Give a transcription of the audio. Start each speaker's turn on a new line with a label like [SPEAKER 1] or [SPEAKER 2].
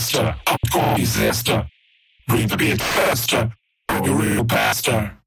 [SPEAKER 1] master, hardcore is Bring the beat faster, I'm real pastor.